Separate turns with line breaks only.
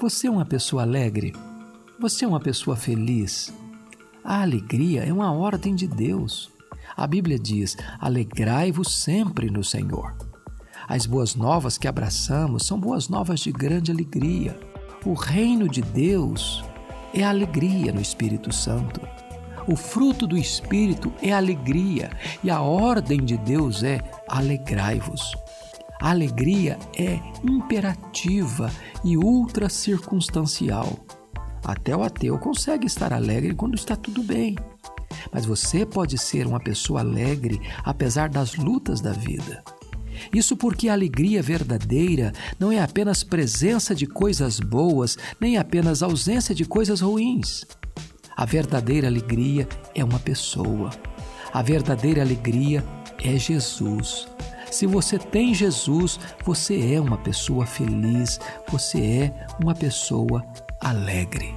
Você é uma pessoa alegre? Você é uma pessoa feliz? A alegria é uma ordem de Deus. A Bíblia diz: alegrai-vos sempre no Senhor. As boas novas que abraçamos são boas novas de grande alegria. O reino de Deus é alegria no Espírito Santo. O fruto do Espírito é alegria e a ordem de Deus é alegrai-vos. A alegria é imperativa e ultra circunstancial. Até o ateu consegue estar alegre quando está tudo bem. Mas você pode ser uma pessoa alegre apesar das lutas da vida. Isso porque a alegria verdadeira não é apenas presença de coisas boas, nem apenas ausência de coisas ruins. A verdadeira alegria é uma pessoa. A verdadeira alegria é Jesus. Se você tem Jesus, você é uma pessoa feliz, você é uma pessoa alegre.